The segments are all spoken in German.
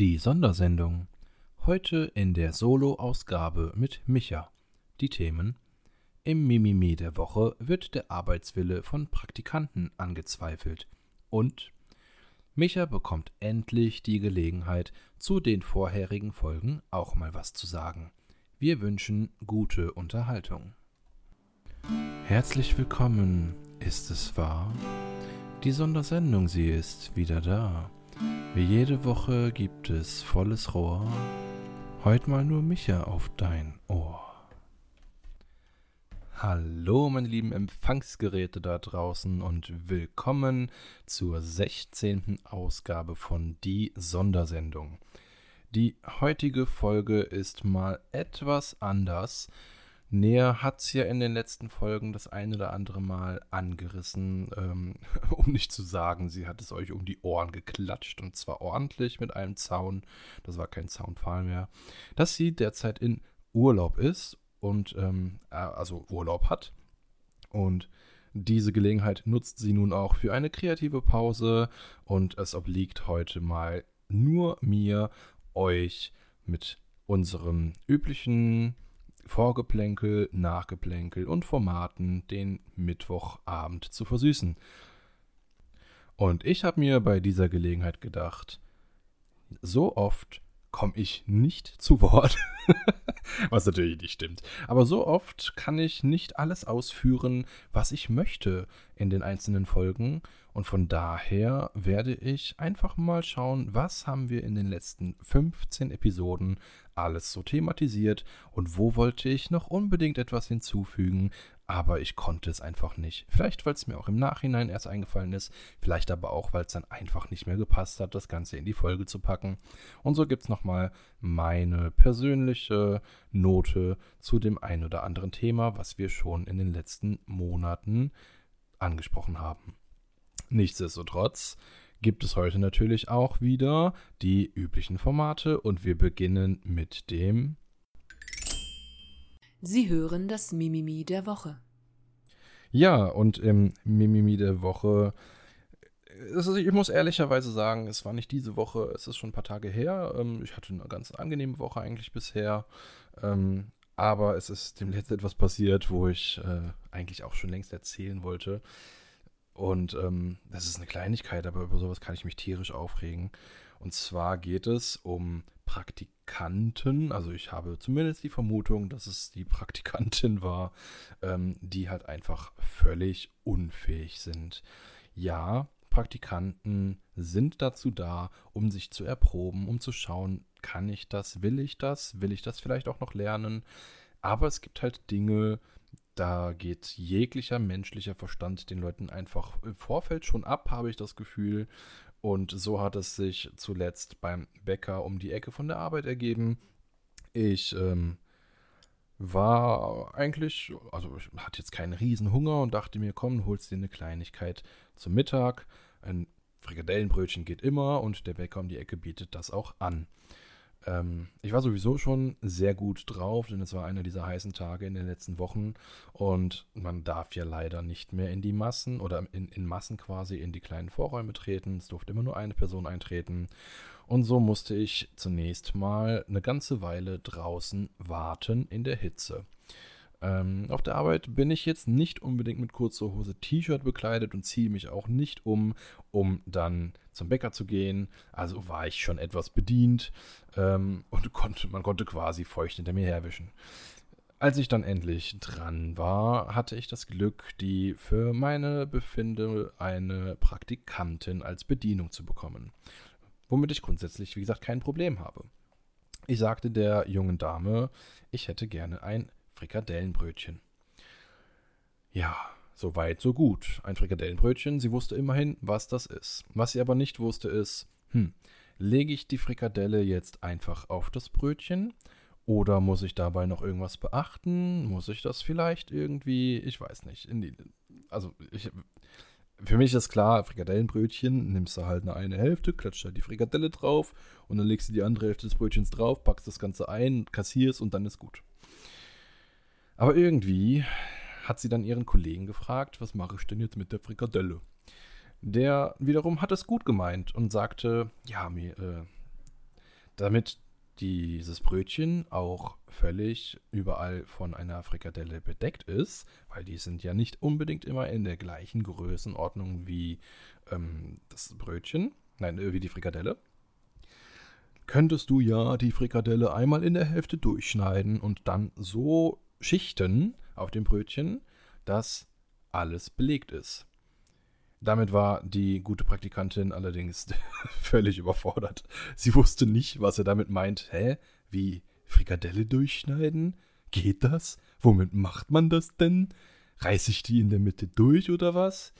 Die Sondersendung. Heute in der Solo-Ausgabe mit Micha. Die Themen: Im Mimimi der Woche wird der Arbeitswille von Praktikanten angezweifelt. Und Micha bekommt endlich die Gelegenheit, zu den vorherigen Folgen auch mal was zu sagen. Wir wünschen gute Unterhaltung. Herzlich willkommen, ist es wahr? Die Sondersendung, sie ist wieder da. Wie jede Woche gibt es volles Rohr. Heute mal nur Micha auf dein Ohr. Hallo, meine lieben Empfangsgeräte da draußen und willkommen zur 16. Ausgabe von Die Sondersendung. Die heutige Folge ist mal etwas anders. Näher hat es ja in den letzten Folgen das ein oder andere Mal angerissen, ähm, um nicht zu sagen, sie hat es euch um die Ohren geklatscht und zwar ordentlich mit einem Zaun. Das war kein Zaunpfahl mehr. Dass sie derzeit in Urlaub ist und ähm, äh, also Urlaub hat und diese Gelegenheit nutzt sie nun auch für eine kreative Pause und es obliegt heute mal nur mir euch mit unserem üblichen Vorgeplänkel, Nachgeplänkel und Formaten den Mittwochabend zu versüßen. Und ich habe mir bei dieser Gelegenheit gedacht, so oft komme ich nicht zu Wort. was natürlich nicht stimmt. Aber so oft kann ich nicht alles ausführen, was ich möchte in den einzelnen Folgen. Und von daher werde ich einfach mal schauen, was haben wir in den letzten 15 Episoden alles so thematisiert und wo wollte ich noch unbedingt etwas hinzufügen, aber ich konnte es einfach nicht. Vielleicht, weil es mir auch im Nachhinein erst eingefallen ist, vielleicht aber auch, weil es dann einfach nicht mehr gepasst hat, das Ganze in die Folge zu packen. Und so gibt es nochmal meine persönliche Note zu dem ein oder anderen Thema, was wir schon in den letzten Monaten angesprochen haben. Nichtsdestotrotz gibt es heute natürlich auch wieder die üblichen Formate und wir beginnen mit dem Sie hören das Mimimi der Woche. Ja, und im Mimimi der Woche, also ich muss ehrlicherweise sagen, es war nicht diese Woche, es ist schon ein paar Tage her. Ähm, ich hatte eine ganz angenehme Woche eigentlich bisher. Ähm, aber es ist dem letzten etwas passiert, wo ich äh, eigentlich auch schon längst erzählen wollte. Und ähm, das ist eine Kleinigkeit, aber über sowas kann ich mich tierisch aufregen. Und zwar geht es um Praktikanten, also ich habe zumindest die Vermutung, dass es die Praktikantin war, ähm, die halt einfach völlig unfähig sind. Ja, Praktikanten sind dazu da, um sich zu erproben, um zu schauen, kann ich das, will ich das, will ich das vielleicht auch noch lernen. Aber es gibt halt Dinge, da geht jeglicher menschlicher Verstand den Leuten einfach im Vorfeld schon ab, habe ich das Gefühl. Und so hat es sich zuletzt beim Bäcker um die Ecke von der Arbeit ergeben. Ich ähm, war eigentlich, also ich hatte jetzt keinen Riesenhunger und dachte mir, komm, holst dir eine Kleinigkeit zum Mittag. Ein Frikadellenbrötchen geht immer und der Bäcker um die Ecke bietet das auch an. Ähm, ich war sowieso schon sehr gut drauf, denn es war einer dieser heißen Tage in den letzten Wochen und man darf ja leider nicht mehr in die Massen oder in, in Massen quasi in die kleinen Vorräume treten. Es durfte immer nur eine Person eintreten. Und so musste ich zunächst mal eine ganze Weile draußen warten in der Hitze. Ähm, auf der Arbeit bin ich jetzt nicht unbedingt mit kurzer Hose T-Shirt bekleidet und ziehe mich auch nicht um, um dann zum Bäcker zu gehen. Also war ich schon etwas bedient ähm, und konnte, man konnte quasi feucht hinter mir herwischen. Als ich dann endlich dran war, hatte ich das Glück, die für meine Befinde eine Praktikantin als Bedienung zu bekommen. Womit ich grundsätzlich, wie gesagt, kein Problem habe. Ich sagte der jungen Dame, ich hätte gerne ein Frikadellenbrötchen. Ja, so weit, so gut. Ein Frikadellenbrötchen, sie wusste immerhin, was das ist. Was sie aber nicht wusste, ist, hm, lege ich die Frikadelle jetzt einfach auf das Brötchen? Oder muss ich dabei noch irgendwas beachten? Muss ich das vielleicht irgendwie, ich weiß nicht. Die, also, ich, für mich ist klar, Frikadellenbrötchen, nimmst du halt eine, eine Hälfte, klatscht da die Frikadelle drauf und dann legst du die andere Hälfte des Brötchens drauf, packst das Ganze ein, kassierst und dann ist gut. Aber irgendwie hat sie dann ihren Kollegen gefragt, was mache ich denn jetzt mit der Frikadelle? Der wiederum hat es gut gemeint und sagte, ja, mir, äh, damit dieses Brötchen auch völlig überall von einer Frikadelle bedeckt ist, weil die sind ja nicht unbedingt immer in der gleichen Größenordnung wie ähm, das Brötchen, nein, äh, wie die Frikadelle, könntest du ja die Frikadelle einmal in der Hälfte durchschneiden und dann so schichten auf dem Brötchen, dass alles belegt ist. Damit war die gute Praktikantin allerdings völlig überfordert. Sie wusste nicht, was er damit meint. Hä? Wie Frikadelle durchschneiden? Geht das? Womit macht man das denn? Reiße ich die in der Mitte durch oder was?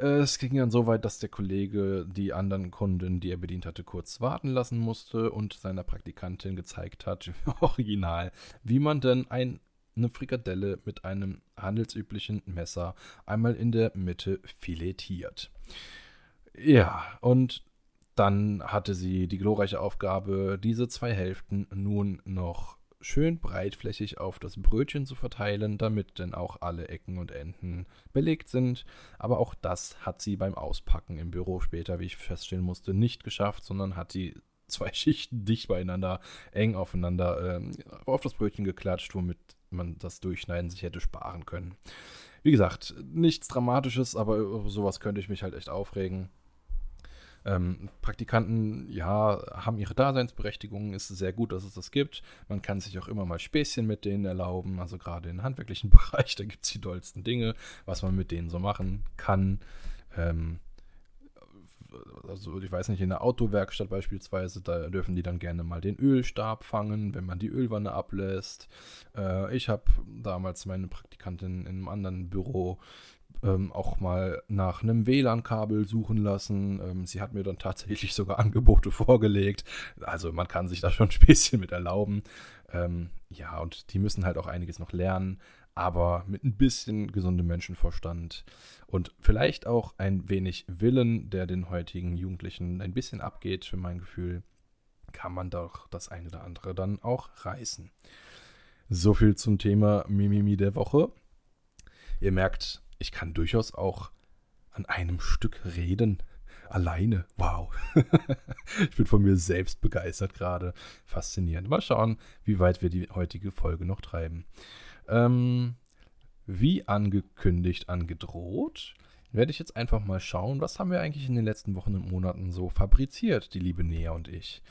Es ging dann so weit, dass der Kollege die anderen Kunden, die er bedient hatte, kurz warten lassen musste und seiner Praktikantin gezeigt hat, original, wie man denn ein eine Frikadelle mit einem handelsüblichen Messer einmal in der Mitte filetiert. Ja, und dann hatte sie die glorreiche Aufgabe, diese zwei Hälften nun noch schön breitflächig auf das Brötchen zu verteilen, damit denn auch alle Ecken und Enden belegt sind. Aber auch das hat sie beim Auspacken im Büro später, wie ich feststellen musste, nicht geschafft, sondern hat die zwei Schichten dicht beieinander, eng aufeinander ähm, auf das Brötchen geklatscht, womit man das Durchschneiden sich hätte sparen können. Wie gesagt, nichts Dramatisches, aber über sowas könnte ich mich halt echt aufregen. Ähm, Praktikanten, ja, haben ihre Daseinsberechtigung, ist sehr gut, dass es das gibt. Man kann sich auch immer mal Späßchen mit denen erlauben, also gerade im handwerklichen Bereich, da gibt es die dollsten Dinge, was man mit denen so machen kann. Ähm, also ich weiß nicht, in der Autowerkstatt beispielsweise, da dürfen die dann gerne mal den Ölstab fangen, wenn man die Ölwanne ablässt. Äh, ich habe damals meine Praktikantin in einem anderen Büro ähm, auch mal nach einem WLAN-Kabel suchen lassen. Ähm, sie hat mir dann tatsächlich sogar Angebote vorgelegt. Also man kann sich da schon ein Späßchen mit erlauben. Ähm, ja, und die müssen halt auch einiges noch lernen aber mit ein bisschen gesundem Menschenverstand und vielleicht auch ein wenig Willen, der den heutigen Jugendlichen ein bisschen abgeht, für mein Gefühl, kann man doch das eine oder andere dann auch reißen. So viel zum Thema Mimimi der Woche. Ihr merkt, ich kann durchaus auch an einem Stück reden. Alleine. Wow. ich bin von mir selbst begeistert gerade. Faszinierend. Mal schauen, wie weit wir die heutige Folge noch treiben. Ähm, wie angekündigt, angedroht, werde ich jetzt einfach mal schauen, was haben wir eigentlich in den letzten Wochen und Monaten so fabriziert, die liebe Nea und ich.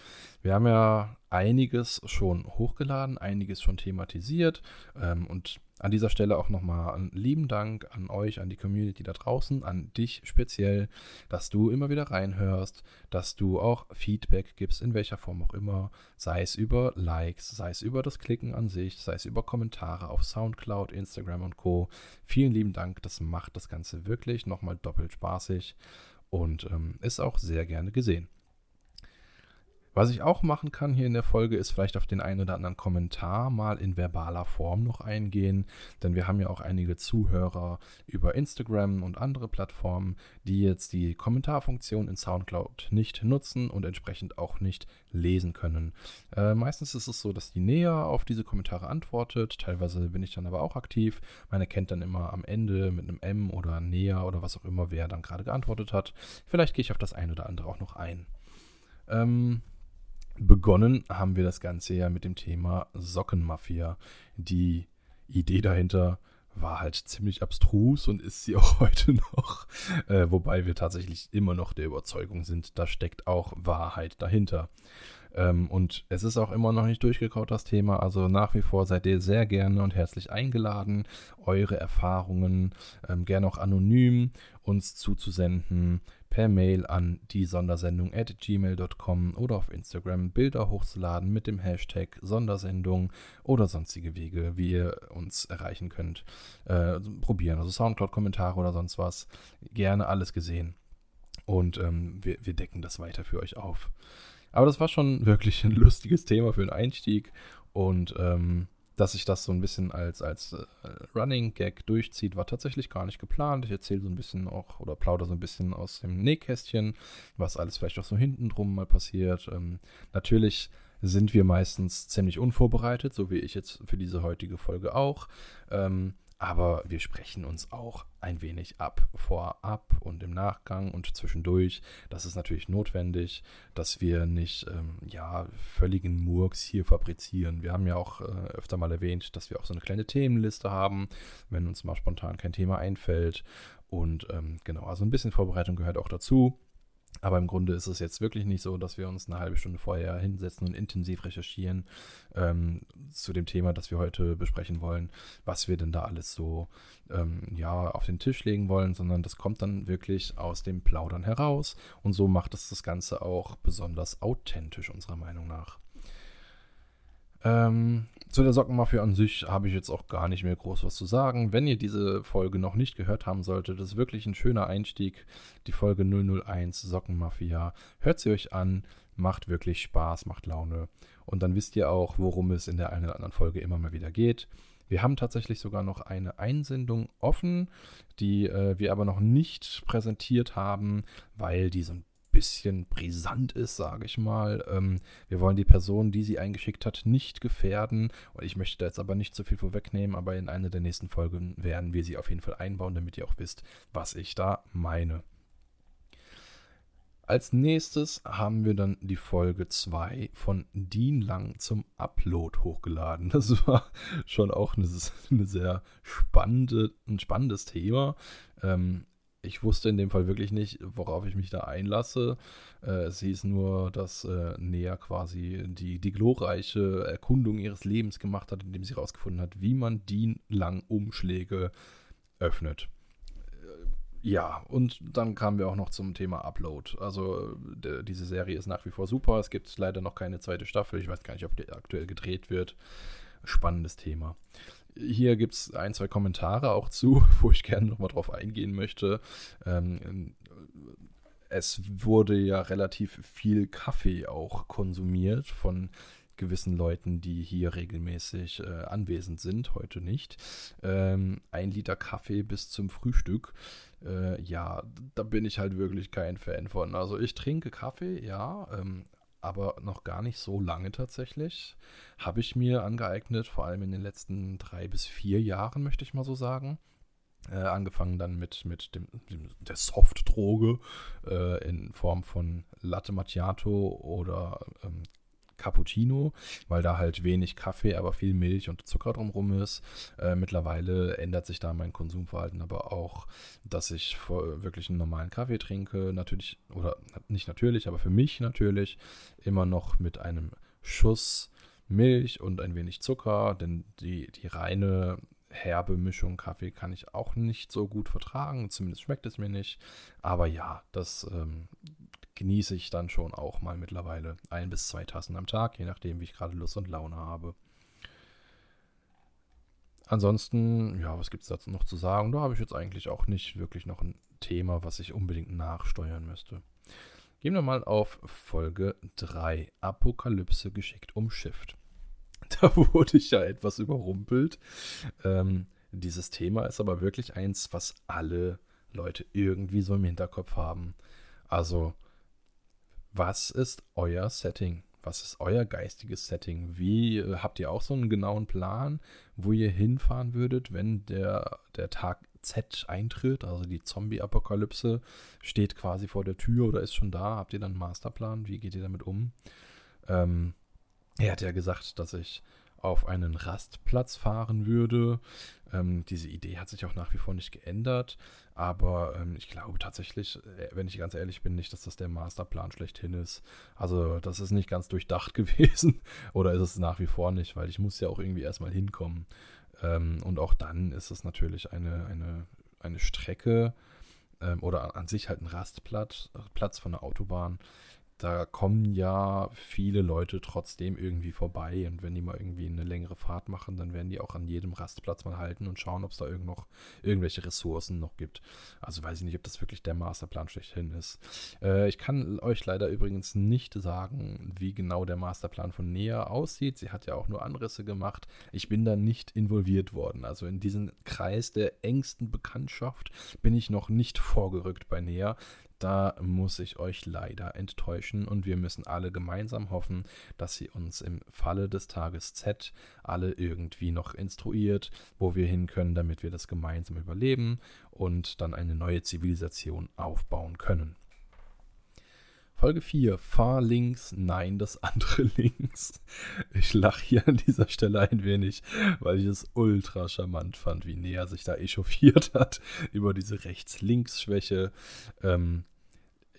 Wir haben ja einiges schon hochgeladen, einiges schon thematisiert ähm, und an dieser Stelle auch nochmal einen lieben Dank an euch, an die Community da draußen, an dich speziell, dass du immer wieder reinhörst, dass du auch Feedback gibst, in welcher Form auch immer, sei es über Likes, sei es über das Klicken an sich, sei es über Kommentare auf Soundcloud, Instagram und Co. Vielen lieben Dank, das macht das Ganze wirklich nochmal doppelt spaßig und ähm, ist auch sehr gerne gesehen. Was ich auch machen kann hier in der Folge, ist vielleicht auf den einen oder anderen Kommentar mal in verbaler Form noch eingehen, denn wir haben ja auch einige Zuhörer über Instagram und andere Plattformen, die jetzt die Kommentarfunktion in SoundCloud nicht nutzen und entsprechend auch nicht lesen können. Äh, meistens ist es so, dass die näher auf diese Kommentare antwortet, teilweise bin ich dann aber auch aktiv. Man erkennt dann immer am Ende mit einem M oder näher oder was auch immer, wer dann gerade geantwortet hat. Vielleicht gehe ich auf das eine oder andere auch noch ein. Ähm, Begonnen haben wir das Ganze ja mit dem Thema Sockenmafia. Die Idee dahinter war halt ziemlich abstrus und ist sie auch heute noch. Äh, wobei wir tatsächlich immer noch der Überzeugung sind, da steckt auch Wahrheit dahinter. Ähm, und es ist auch immer noch nicht durchgekaut, das Thema. Also nach wie vor seid ihr sehr gerne und herzlich eingeladen, eure Erfahrungen ähm, gerne auch anonym uns zuzusenden per Mail an die Sondersendung at gmail.com oder auf Instagram Bilder hochzuladen mit dem Hashtag Sondersendung oder sonstige Wege, wie ihr uns erreichen könnt. Äh, probieren, also Soundcloud-Kommentare oder sonst was. Gerne alles gesehen. Und ähm, wir, wir decken das weiter für euch auf. Aber das war schon wirklich ein lustiges Thema für einen Einstieg. Und ähm, dass sich das so ein bisschen als, als äh, Running Gag durchzieht, war tatsächlich gar nicht geplant. Ich erzähle so ein bisschen auch oder plaudere so ein bisschen aus dem Nähkästchen, was alles vielleicht auch so hinten drum mal passiert. Ähm, natürlich sind wir meistens ziemlich unvorbereitet, so wie ich jetzt für diese heutige Folge auch. Ähm, aber wir sprechen uns auch ein wenig ab, vorab und im Nachgang und zwischendurch. Das ist natürlich notwendig, dass wir nicht ähm, ja, völligen Murks hier fabrizieren. Wir haben ja auch äh, öfter mal erwähnt, dass wir auch so eine kleine Themenliste haben, wenn uns mal spontan kein Thema einfällt. Und ähm, genau, also ein bisschen Vorbereitung gehört auch dazu. Aber im Grunde ist es jetzt wirklich nicht so, dass wir uns eine halbe Stunde vorher hinsetzen und intensiv recherchieren ähm, zu dem Thema, das wir heute besprechen wollen, was wir denn da alles so ähm, ja, auf den Tisch legen wollen, sondern das kommt dann wirklich aus dem Plaudern heraus. Und so macht es das Ganze auch besonders authentisch, unserer Meinung nach. Ähm, zu der Sockenmafia an sich habe ich jetzt auch gar nicht mehr groß was zu sagen. Wenn ihr diese Folge noch nicht gehört haben solltet, das ist wirklich ein schöner Einstieg. Die Folge 001 Sockenmafia. Hört sie euch an, macht wirklich Spaß, macht Laune. Und dann wisst ihr auch, worum es in der einen oder anderen Folge immer mal wieder geht. Wir haben tatsächlich sogar noch eine Einsendung offen, die äh, wir aber noch nicht präsentiert haben, weil die so ein bisschen brisant ist, sage ich mal. Ähm, wir wollen die Person, die sie eingeschickt hat, nicht gefährden. Und ich möchte da jetzt aber nicht zu viel vorwegnehmen, aber in einer der nächsten Folgen werden wir sie auf jeden Fall einbauen, damit ihr auch wisst, was ich da meine. Als nächstes haben wir dann die Folge 2 von Dean Lang zum Upload hochgeladen. Das war schon auch eine sehr spannende, ein spannendes Thema. Ähm, ich wusste in dem Fall wirklich nicht, worauf ich mich da einlasse. Äh, es hieß nur, dass äh, Nea quasi die, die glorreiche Erkundung ihres Lebens gemacht hat, indem sie herausgefunden hat, wie man die Lang-Umschläge öffnet. Äh, ja, und dann kamen wir auch noch zum Thema Upload. Also diese Serie ist nach wie vor super. Es gibt leider noch keine zweite Staffel. Ich weiß gar nicht, ob die aktuell gedreht wird. Spannendes Thema. Hier gibt es ein, zwei Kommentare auch zu, wo ich gerne nochmal drauf eingehen möchte. Ähm, es wurde ja relativ viel Kaffee auch konsumiert von gewissen Leuten, die hier regelmäßig äh, anwesend sind, heute nicht. Ähm, ein Liter Kaffee bis zum Frühstück. Äh, ja, da bin ich halt wirklich kein Fan von. Also ich trinke Kaffee, ja, ähm, aber noch gar nicht so lange tatsächlich. Habe ich mir angeeignet, vor allem in den letzten drei bis vier Jahren, möchte ich mal so sagen. Äh, angefangen dann mit, mit dem, dem der Softdroge äh, in Form von Latte Macchiato oder ähm, Cappuccino, weil da halt wenig Kaffee, aber viel Milch und Zucker drumherum ist. Äh, mittlerweile ändert sich da mein Konsumverhalten aber auch, dass ich wirklich einen normalen Kaffee trinke. Natürlich, oder nicht natürlich, aber für mich natürlich immer noch mit einem Schuss Milch und ein wenig Zucker, denn die, die reine herbe Mischung Kaffee kann ich auch nicht so gut vertragen, zumindest schmeckt es mir nicht. Aber ja, das ähm, genieße ich dann schon auch mal mittlerweile ein bis zwei Tassen am Tag, je nachdem, wie ich gerade Lust und Laune habe. Ansonsten, ja, was gibt es dazu noch zu sagen? Da habe ich jetzt eigentlich auch nicht wirklich noch ein Thema, was ich unbedingt nachsteuern müsste. Gehen wir mal auf Folge 3. Apokalypse geschickt umschifft. Da wurde ich ja etwas überrumpelt. Ähm, dieses Thema ist aber wirklich eins, was alle Leute irgendwie so im Hinterkopf haben. Also, was ist euer Setting? Was ist euer geistiges Setting? Wie äh, habt ihr auch so einen genauen Plan, wo ihr hinfahren würdet, wenn der, der Tag Z eintritt, also die Zombie-Apokalypse steht quasi vor der Tür oder ist schon da? Habt ihr dann einen Masterplan? Wie geht ihr damit um? Ähm, er hat ja gesagt, dass ich auf einen Rastplatz fahren würde. Ähm, diese Idee hat sich auch nach wie vor nicht geändert, aber ähm, ich glaube tatsächlich, äh, wenn ich ganz ehrlich bin, nicht, dass das der Masterplan schlechthin ist. Also das ist nicht ganz durchdacht gewesen oder ist es nach wie vor nicht, weil ich muss ja auch irgendwie erstmal hinkommen. Ähm, und auch dann ist es natürlich eine, eine, eine Strecke ähm, oder an sich halt ein Rastplatz Platz von der Autobahn, da kommen ja viele Leute trotzdem irgendwie vorbei und wenn die mal irgendwie eine längere Fahrt machen, dann werden die auch an jedem Rastplatz mal halten und schauen, ob es da irgend noch irgendwelche Ressourcen noch gibt. Also weiß ich nicht, ob das wirklich der Masterplan schlechthin ist. Äh, ich kann euch leider übrigens nicht sagen, wie genau der Masterplan von Nea aussieht. Sie hat ja auch nur Anrisse gemacht. Ich bin da nicht involviert worden. Also in diesen Kreis der engsten Bekanntschaft bin ich noch nicht vorgerückt bei Nea da muss ich euch leider enttäuschen und wir müssen alle gemeinsam hoffen, dass sie uns im Falle des Tages Z alle irgendwie noch instruiert, wo wir hin können, damit wir das gemeinsam überleben und dann eine neue Zivilisation aufbauen können. Folge 4. Fahr links, nein, das andere links. Ich lache hier an dieser Stelle ein wenig, weil ich es ultra charmant fand, wie näher sich da echauffiert hat über diese Rechts-Links-Schwäche. Ähm,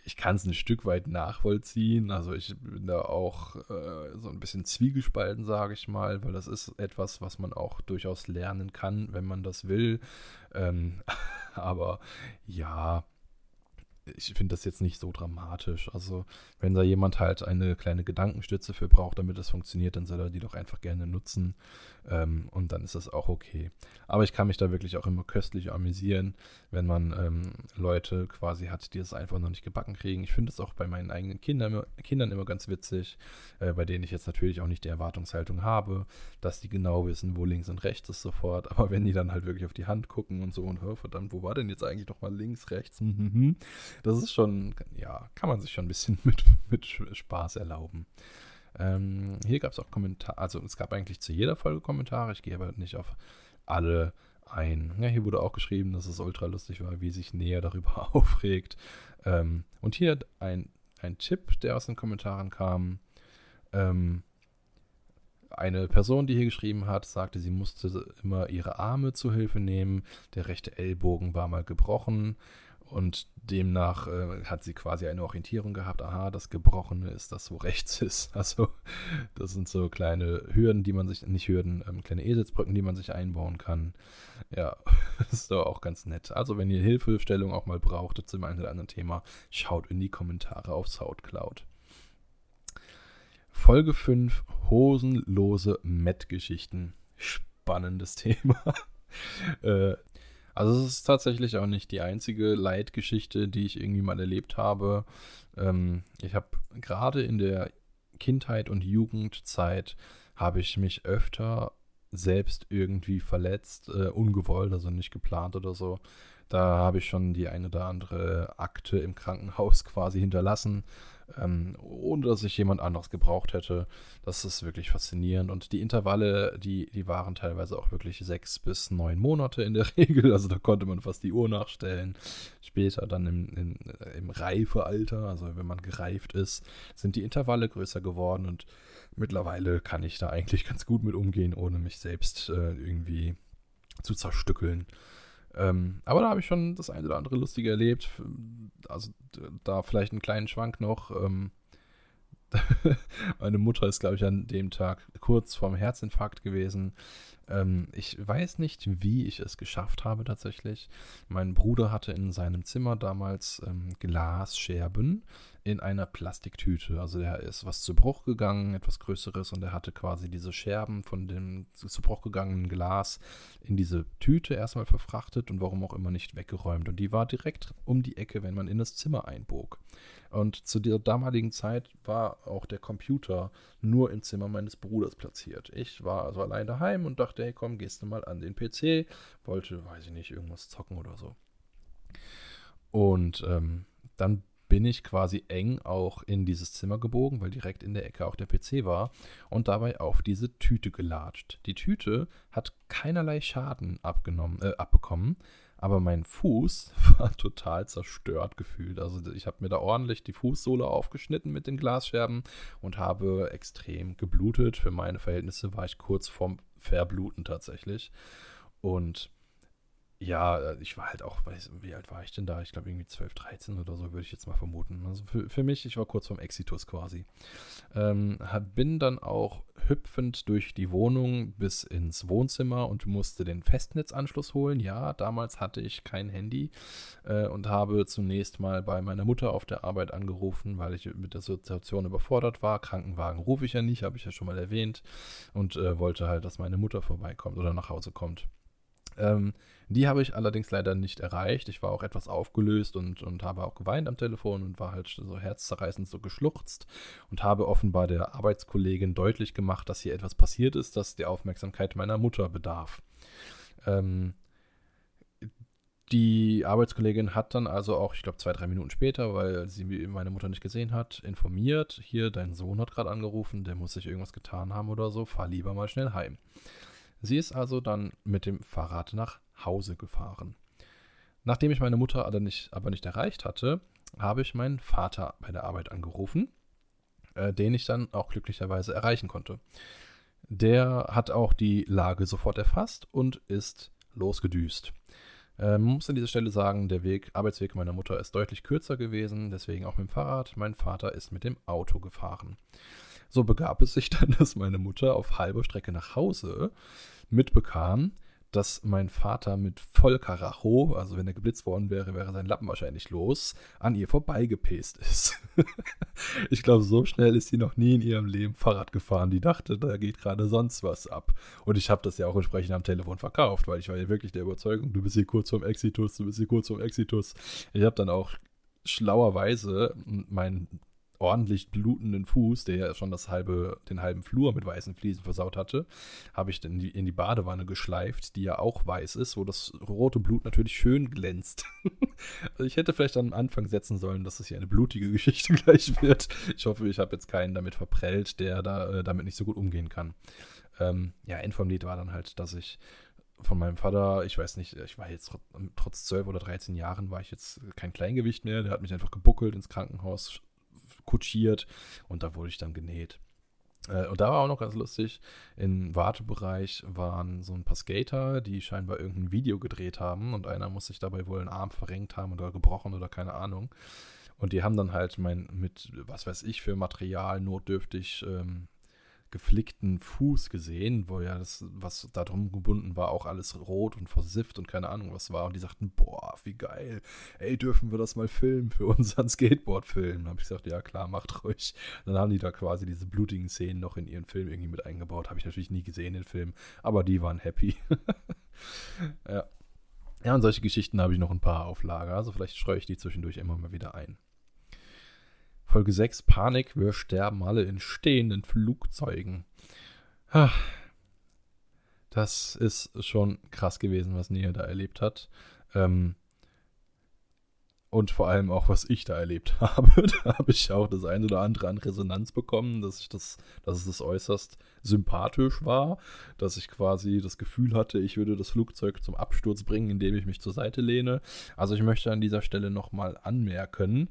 ich kann es ein Stück weit nachvollziehen. Also ich bin da auch äh, so ein bisschen zwiegespalten, sage ich mal, weil das ist etwas, was man auch durchaus lernen kann, wenn man das will. Ähm, aber ja, ich finde das jetzt nicht so dramatisch. Also, wenn da jemand halt eine kleine Gedankenstütze für braucht, damit das funktioniert, dann soll er die doch einfach gerne nutzen. Ähm, und dann ist das auch okay. Aber ich kann mich da wirklich auch immer köstlich amüsieren, wenn man ähm, Leute quasi hat, die es einfach noch nicht gebacken kriegen. Ich finde es auch bei meinen eigenen Kindern, Kindern immer ganz witzig, äh, bei denen ich jetzt natürlich auch nicht die Erwartungshaltung habe, dass die genau wissen, wo links und rechts ist sofort. Aber wenn die dann halt wirklich auf die Hand gucken und so und hör, verdammt, wo war denn jetzt eigentlich noch mal links, rechts? Mhm. das ist schon, ja, kann man sich schon ein bisschen mit, mit Spaß erlauben. Ähm, hier gab es auch Kommentare, also es gab eigentlich zu jeder Folge Kommentare, ich gehe aber nicht auf alle ein. Ja, hier wurde auch geschrieben, dass es ultra lustig war, wie sich Näher darüber aufregt. Ähm, und hier ein, ein Tipp, der aus den Kommentaren kam. Ähm, eine Person, die hier geschrieben hat, sagte, sie musste immer ihre Arme zu Hilfe nehmen. Der rechte Ellbogen war mal gebrochen. Und demnach äh, hat sie quasi eine Orientierung gehabt, aha, das Gebrochene ist das, wo rechts ist. Also das sind so kleine Hürden, die man sich, nicht Hürden, ähm, kleine Eselsbrücken, die man sich einbauen kann. Ja, ist doch auch ganz nett. Also wenn ihr Hilfestellung auch mal braucht zu dem einen oder anderen Thema, schaut in die Kommentare auf Soundcloud. Folge 5, hosenlose Met-Geschichten. Spannendes Thema. äh, also es ist tatsächlich auch nicht die einzige Leitgeschichte, die ich irgendwie mal erlebt habe. Ähm, ich habe gerade in der Kindheit und Jugendzeit habe ich mich öfter selbst irgendwie verletzt, äh, ungewollt, also nicht geplant oder so. Da habe ich schon die eine oder andere Akte im Krankenhaus quasi hinterlassen, ähm, ohne dass ich jemand anderes gebraucht hätte. Das ist wirklich faszinierend. Und die Intervalle, die, die waren teilweise auch wirklich sechs bis neun Monate in der Regel. Also da konnte man fast die Uhr nachstellen. Später dann im, im, im Reifealter, also wenn man gereift ist, sind die Intervalle größer geworden und mittlerweile kann ich da eigentlich ganz gut mit umgehen, ohne mich selbst äh, irgendwie zu zerstückeln. Ähm, aber da habe ich schon das eine oder andere Lustige erlebt. Also da vielleicht einen kleinen Schwank noch. Ähm, meine Mutter ist, glaube ich, an dem Tag kurz vorm Herzinfarkt gewesen. Ähm, ich weiß nicht, wie ich es geschafft habe tatsächlich. Mein Bruder hatte in seinem Zimmer damals ähm, Glasscherben in einer Plastiktüte. Also der ist was zu Bruch gegangen, etwas Größeres, und er hatte quasi diese Scherben von dem zu Bruch gegangenen Glas in diese Tüte erstmal verfrachtet und warum auch immer nicht weggeräumt. Und die war direkt um die Ecke, wenn man in das Zimmer einbog. Und zu der damaligen Zeit war auch der Computer nur im Zimmer meines Bruders platziert. Ich war also allein daheim und dachte, hey komm, gehst du mal an den PC. Wollte, weiß ich nicht, irgendwas zocken oder so. Und ähm, dann bin ich quasi eng auch in dieses Zimmer gebogen, weil direkt in der Ecke auch der PC war und dabei auf diese Tüte gelatscht. Die Tüte hat keinerlei Schaden abgenommen, äh, abbekommen, aber mein Fuß war total zerstört gefühlt. Also ich habe mir da ordentlich die Fußsohle aufgeschnitten mit den Glasscherben und habe extrem geblutet. Für meine Verhältnisse war ich kurz vorm Verbluten tatsächlich. Und ja, äh, ich war halt auch, weiß, wie alt war ich denn da? Ich glaube irgendwie 12, 13 oder so, würde ich jetzt mal vermuten. Also für, für mich, ich war kurz vorm Exitus quasi. Ähm, bin dann auch hüpfend durch die Wohnung bis ins Wohnzimmer und musste den Festnetzanschluss holen. Ja, damals hatte ich kein Handy äh, und habe zunächst mal bei meiner Mutter auf der Arbeit angerufen, weil ich mit der Situation überfordert war. Krankenwagen rufe ich ja nicht, habe ich ja schon mal erwähnt. Und äh, wollte halt, dass meine Mutter vorbeikommt oder nach Hause kommt. Ähm, die habe ich allerdings leider nicht erreicht. Ich war auch etwas aufgelöst und, und habe auch geweint am Telefon und war halt so herzzerreißend so geschluchzt und habe offenbar der Arbeitskollegin deutlich gemacht, dass hier etwas passiert ist, das die Aufmerksamkeit meiner Mutter bedarf. Ähm, die Arbeitskollegin hat dann also auch, ich glaube, zwei, drei Minuten später, weil sie meine Mutter nicht gesehen hat, informiert, hier, dein Sohn hat gerade angerufen, der muss sich irgendwas getan haben oder so, fahr lieber mal schnell heim. Sie ist also dann mit dem Fahrrad nach Hause gefahren. Nachdem ich meine Mutter aber nicht, aber nicht erreicht hatte, habe ich meinen Vater bei der Arbeit angerufen, äh, den ich dann auch glücklicherweise erreichen konnte. Der hat auch die Lage sofort erfasst und ist losgedüst. Ähm, man muss an dieser Stelle sagen, der Weg, Arbeitsweg meiner Mutter ist deutlich kürzer gewesen, deswegen auch mit dem Fahrrad. Mein Vater ist mit dem Auto gefahren. So begab es sich dann, dass meine Mutter auf halber Strecke nach Hause mitbekam, dass mein Vater mit Vollkaracho, also wenn er geblitzt worden wäre, wäre sein Lappen wahrscheinlich los, an ihr vorbeigepäst ist. ich glaube, so schnell ist sie noch nie in ihrem Leben Fahrrad gefahren. Die dachte, da geht gerade sonst was ab. Und ich habe das ja auch entsprechend am Telefon verkauft, weil ich war ja wirklich der Überzeugung, du bist hier kurz vorm Exitus, du bist hier kurz vorm Exitus. Ich habe dann auch schlauerweise meinen ordentlich blutenden Fuß, der ja schon das halbe, den halben Flur mit weißen Fliesen versaut hatte, habe ich dann in die, Badewanne geschleift, die ja auch weiß ist, wo das rote Blut natürlich schön glänzt. also ich hätte vielleicht am Anfang setzen sollen, dass es hier eine blutige Geschichte gleich wird. Ich hoffe, ich habe jetzt keinen damit verprellt, der da äh, damit nicht so gut umgehen kann. Ähm, ja, End vom Lied war dann halt, dass ich von meinem Vater, ich weiß nicht, ich war jetzt trotz 12 oder 13 Jahren, war ich jetzt kein Kleingewicht mehr. Der hat mich einfach gebuckelt ins Krankenhaus, kutschiert und da wurde ich dann genäht. Äh, und da war auch noch ganz lustig, im Wartebereich waren so ein paar Skater, die scheinbar irgendein Video gedreht haben und einer muss sich dabei wohl einen Arm verrenkt haben oder gebrochen oder keine Ahnung. Und die haben dann halt mein, mit, was weiß ich, für Material notdürftig ähm, geflickten Fuß gesehen, wo ja das, was da drum gebunden war, auch alles rot und versifft und keine Ahnung was war. Und die sagten, boah, wie geil. Ey, dürfen wir das mal filmen für unseren Skateboard-Film? Da habe ich gesagt, ja klar, macht ruhig. Dann haben die da quasi diese blutigen Szenen noch in ihren Film irgendwie mit eingebaut. Habe ich natürlich nie gesehen, den Film. Aber die waren happy. ja. Ja, und solche Geschichten habe ich noch ein paar auf Lager. Also vielleicht streue ich die zwischendurch immer mal wieder ein. Folge 6, Panik, wir sterben alle in stehenden Flugzeugen. Das ist schon krass gewesen, was Nia da erlebt hat. Ähm, und vor allem auch, was ich da erlebt habe. Da habe ich auch das eine oder andere an Resonanz bekommen, dass ich das, dass es das äußerst sympathisch war, dass ich quasi das Gefühl hatte, ich würde das Flugzeug zum Absturz bringen, indem ich mich zur Seite lehne. Also ich möchte an dieser Stelle nochmal anmerken,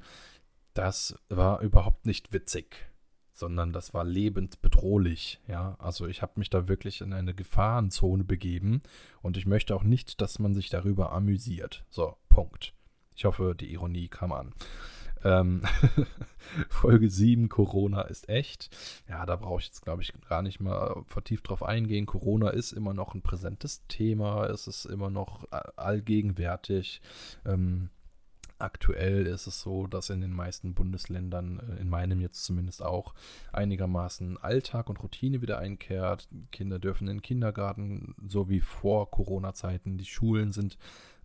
das war überhaupt nicht witzig, sondern das war lebensbedrohlich. Ja, also ich habe mich da wirklich in eine Gefahrenzone begeben und ich möchte auch nicht, dass man sich darüber amüsiert. So, Punkt. Ich hoffe, die Ironie kam an. Ähm, Folge 7, Corona ist echt. Ja, da brauche ich jetzt, glaube ich, gar nicht mal vertieft drauf eingehen. Corona ist immer noch ein präsentes Thema. Es ist immer noch allgegenwärtig. Ähm, Aktuell ist es so, dass in den meisten Bundesländern, äh, in meinem jetzt zumindest auch, einigermaßen Alltag und Routine wieder einkehrt. Kinder dürfen in den Kindergarten, so wie vor Corona-Zeiten. Die Schulen sind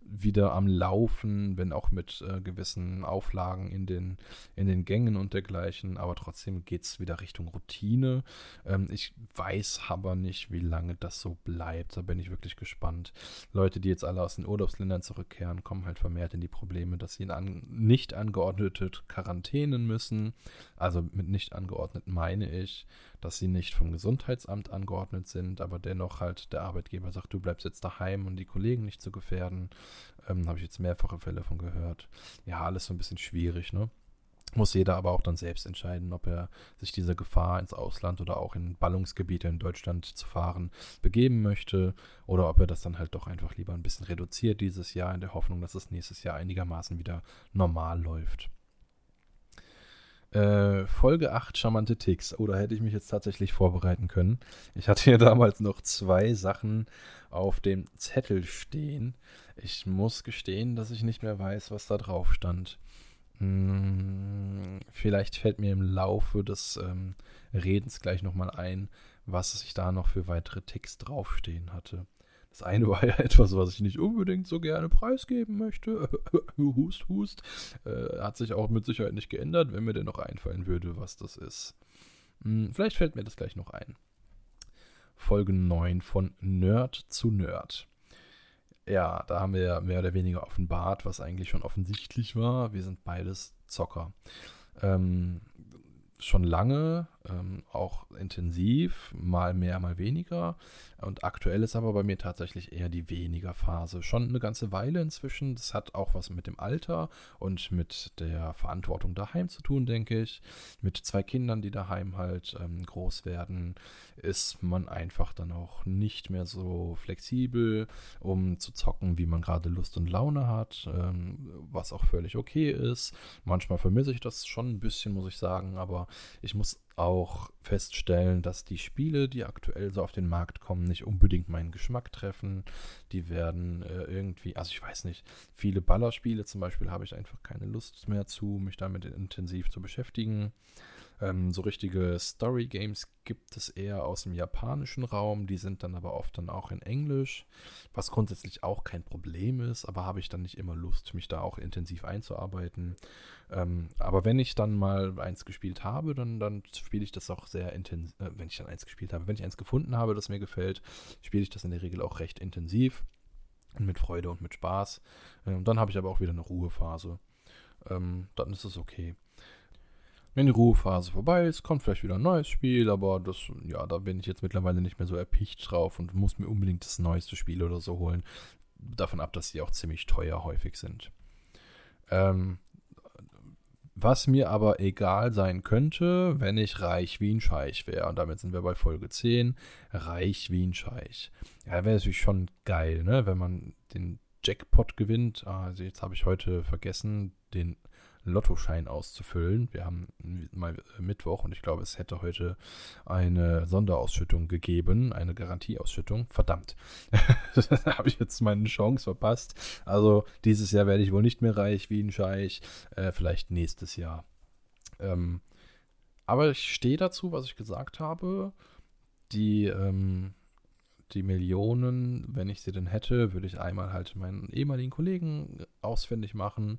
wieder am Laufen, wenn auch mit äh, gewissen Auflagen in den, in den Gängen und dergleichen. Aber trotzdem geht es wieder Richtung Routine. Ähm, ich weiß aber nicht, wie lange das so bleibt. Da bin ich wirklich gespannt. Leute, die jetzt alle aus den Urlaubsländern zurückkehren, kommen halt vermehrt in die Probleme, dass sie in an, nicht angeordnete Quarantänen müssen. Also mit nicht angeordnet meine ich, dass sie nicht vom Gesundheitsamt angeordnet sind, aber dennoch halt der Arbeitgeber sagt, du bleibst jetzt daheim, um die Kollegen nicht zu gefährden. Ähm, Habe ich jetzt mehrfache Fälle von gehört. Ja, alles so ein bisschen schwierig, ne? Muss jeder aber auch dann selbst entscheiden, ob er sich dieser Gefahr ins Ausland oder auch in Ballungsgebiete in Deutschland zu fahren begeben möchte oder ob er das dann halt doch einfach lieber ein bisschen reduziert dieses Jahr in der Hoffnung, dass es nächstes Jahr einigermaßen wieder normal läuft. Äh, Folge 8 charmante Ticks. Oh, hätte ich mich jetzt tatsächlich vorbereiten können. Ich hatte hier damals noch zwei Sachen auf dem Zettel stehen. Ich muss gestehen, dass ich nicht mehr weiß, was da drauf stand. Hm, vielleicht fällt mir im Laufe des ähm, Redens gleich nochmal ein, was ich da noch für weitere Ticks draufstehen hatte. Das eine war ja etwas, was ich nicht unbedingt so gerne preisgeben möchte. hust, hust. Äh, hat sich auch mit Sicherheit nicht geändert, wenn mir denn noch einfallen würde, was das ist. Hm, vielleicht fällt mir das gleich noch ein. Folge 9 von Nerd zu Nerd. ja, da haben wir mehr oder weniger offenbart, was eigentlich schon offensichtlich war. Wir sind beides Zocker. Ähm, schon lange, ähm, auch intensiv, mal mehr, mal weniger. Und aktuell ist aber bei mir tatsächlich eher die weniger Phase. Schon eine ganze Weile inzwischen. Das hat auch was mit dem Alter und mit der Verantwortung daheim zu tun, denke ich. Mit zwei Kindern, die daheim halt ähm, groß werden, ist man einfach dann auch nicht mehr so flexibel, um zu zocken, wie man gerade Lust und Laune hat, ähm, was auch völlig okay ist. Manchmal vermisse ich das schon ein bisschen, muss ich sagen, aber ich muss auch feststellen, dass die Spiele, die aktuell so auf den Markt kommen, nicht unbedingt meinen Geschmack treffen. Die werden äh, irgendwie, also ich weiß nicht, viele Ballerspiele zum Beispiel habe ich einfach keine Lust mehr zu, mich damit intensiv zu beschäftigen. Ähm, so richtige Story-Games gibt es eher aus dem japanischen Raum, die sind dann aber oft dann auch in Englisch, was grundsätzlich auch kein Problem ist, aber habe ich dann nicht immer Lust, mich da auch intensiv einzuarbeiten. Ähm, aber wenn ich dann mal eins gespielt habe, dann, dann spiele ich das auch sehr intensiv, äh, wenn ich dann eins gespielt habe, wenn ich eins gefunden habe, das mir gefällt, spiele ich das in der Regel auch recht intensiv und mit Freude und mit Spaß. Ähm, dann habe ich aber auch wieder eine Ruhephase. Ähm, dann ist es okay. Wenn die Ruhephase vorbei ist, kommt vielleicht wieder ein neues Spiel, aber das, ja, da bin ich jetzt mittlerweile nicht mehr so erpicht drauf und muss mir unbedingt das neueste Spiel oder so holen. Davon ab, dass sie auch ziemlich teuer häufig sind. Ähm, was mir aber egal sein könnte, wenn ich reich wie ein Scheich wäre. Und damit sind wir bei Folge 10. Reich wie ein Scheich. Ja, wäre natürlich schon geil, ne? Wenn man den Jackpot gewinnt. Also jetzt habe ich heute vergessen, den Lottoschein auszufüllen. Wir haben mal Mittwoch und ich glaube, es hätte heute eine Sonderausschüttung gegeben, eine Garantieausschüttung. Verdammt, da habe ich jetzt meine Chance verpasst. Also dieses Jahr werde ich wohl nicht mehr reich wie ein Scheich, äh, vielleicht nächstes Jahr. Ähm, aber ich stehe dazu, was ich gesagt habe. Die, ähm, die Millionen, wenn ich sie denn hätte, würde ich einmal halt meinen ehemaligen Kollegen ausfindig machen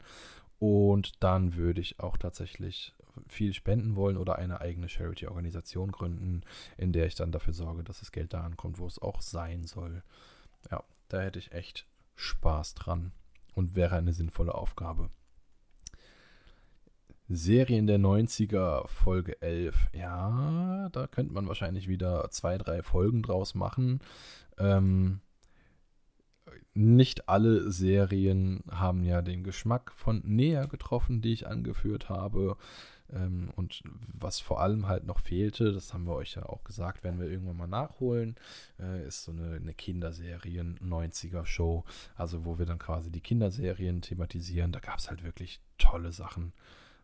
und dann würde ich auch tatsächlich viel spenden wollen oder eine eigene Charity-Organisation gründen, in der ich dann dafür sorge, dass das Geld da ankommt, wo es auch sein soll. Ja, da hätte ich echt Spaß dran und wäre eine sinnvolle Aufgabe. Serien der 90er, Folge 11. Ja, da könnte man wahrscheinlich wieder zwei, drei Folgen draus machen. Ähm, nicht alle Serien haben ja den Geschmack von näher getroffen, die ich angeführt habe. Ähm, und was vor allem halt noch fehlte, das haben wir euch ja auch gesagt, werden wir irgendwann mal nachholen, äh, ist so eine, eine Kinderserien-90er-Show. Also wo wir dann quasi die Kinderserien thematisieren. Da gab es halt wirklich tolle Sachen.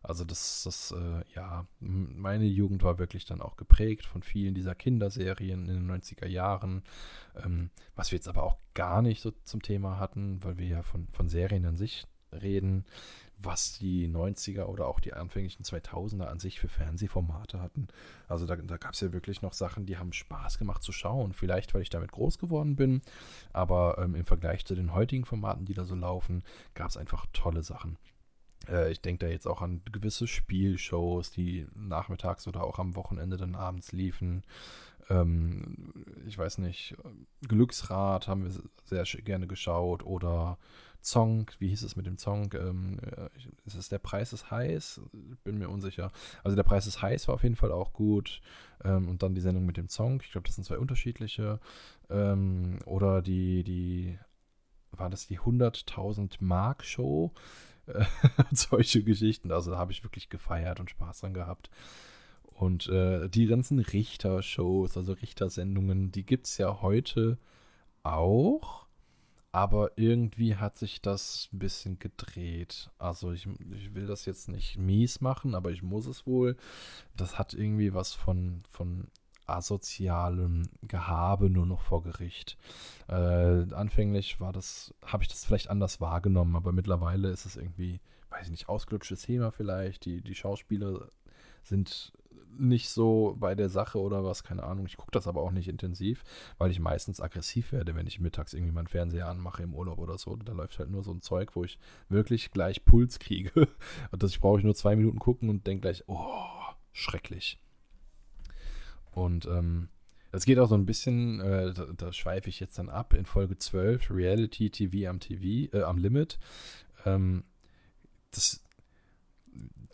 Also das, das, äh, ja, meine Jugend war wirklich dann auch geprägt von vielen dieser Kinderserien in den 90er Jahren, ähm, was wir jetzt aber auch gar nicht so zum Thema hatten, weil wir ja von, von Serien an sich reden, was die 90er oder auch die anfänglichen 2000er an sich für Fernsehformate hatten. Also da, da gab es ja wirklich noch Sachen, die haben Spaß gemacht zu schauen. Vielleicht, weil ich damit groß geworden bin, aber ähm, im Vergleich zu den heutigen Formaten, die da so laufen, gab es einfach tolle Sachen. Äh, ich denke da jetzt auch an gewisse Spielshows, die nachmittags oder auch am Wochenende dann abends liefen. Ähm, ich weiß nicht, Glücksrad haben wir sehr gerne geschaut oder Song, wie hieß es mit dem Song? Ähm, äh, ist es der Preis ist heiß? Bin mir unsicher. Also der Preis ist heiß war auf jeden Fall auch gut. Ähm, und dann die Sendung mit dem Song. Ich glaube, das sind zwei unterschiedliche. Ähm, oder die, die, war das die 100.000 Mark Show? solche Geschichten. Also da habe ich wirklich gefeiert und Spaß dran gehabt. Und äh, die ganzen Richter-Shows, also Richtersendungen, die gibt es ja heute auch. Aber irgendwie hat sich das ein bisschen gedreht. Also ich, ich will das jetzt nicht mies machen, aber ich muss es wohl. Das hat irgendwie was von, von asozialem Gehabe nur noch vor Gericht. Äh, anfänglich war das, habe ich das vielleicht anders wahrgenommen, aber mittlerweile ist es irgendwie, weiß ich nicht, ausgelutschtes Thema vielleicht. Die, die Schauspieler sind nicht so bei der Sache oder was, keine Ahnung. Ich gucke das aber auch nicht intensiv, weil ich meistens aggressiv werde, wenn ich mittags irgendwie meinen Fernseher anmache im Urlaub oder so. Da läuft halt nur so ein Zeug, wo ich wirklich gleich Puls kriege. Und das brauche ich nur zwei Minuten gucken und denke gleich, oh, schrecklich. Und ähm, Das geht auch so ein bisschen, äh, da, da schweife ich jetzt dann ab in Folge 12, Reality TV am TV, äh, am Limit. Ähm, das,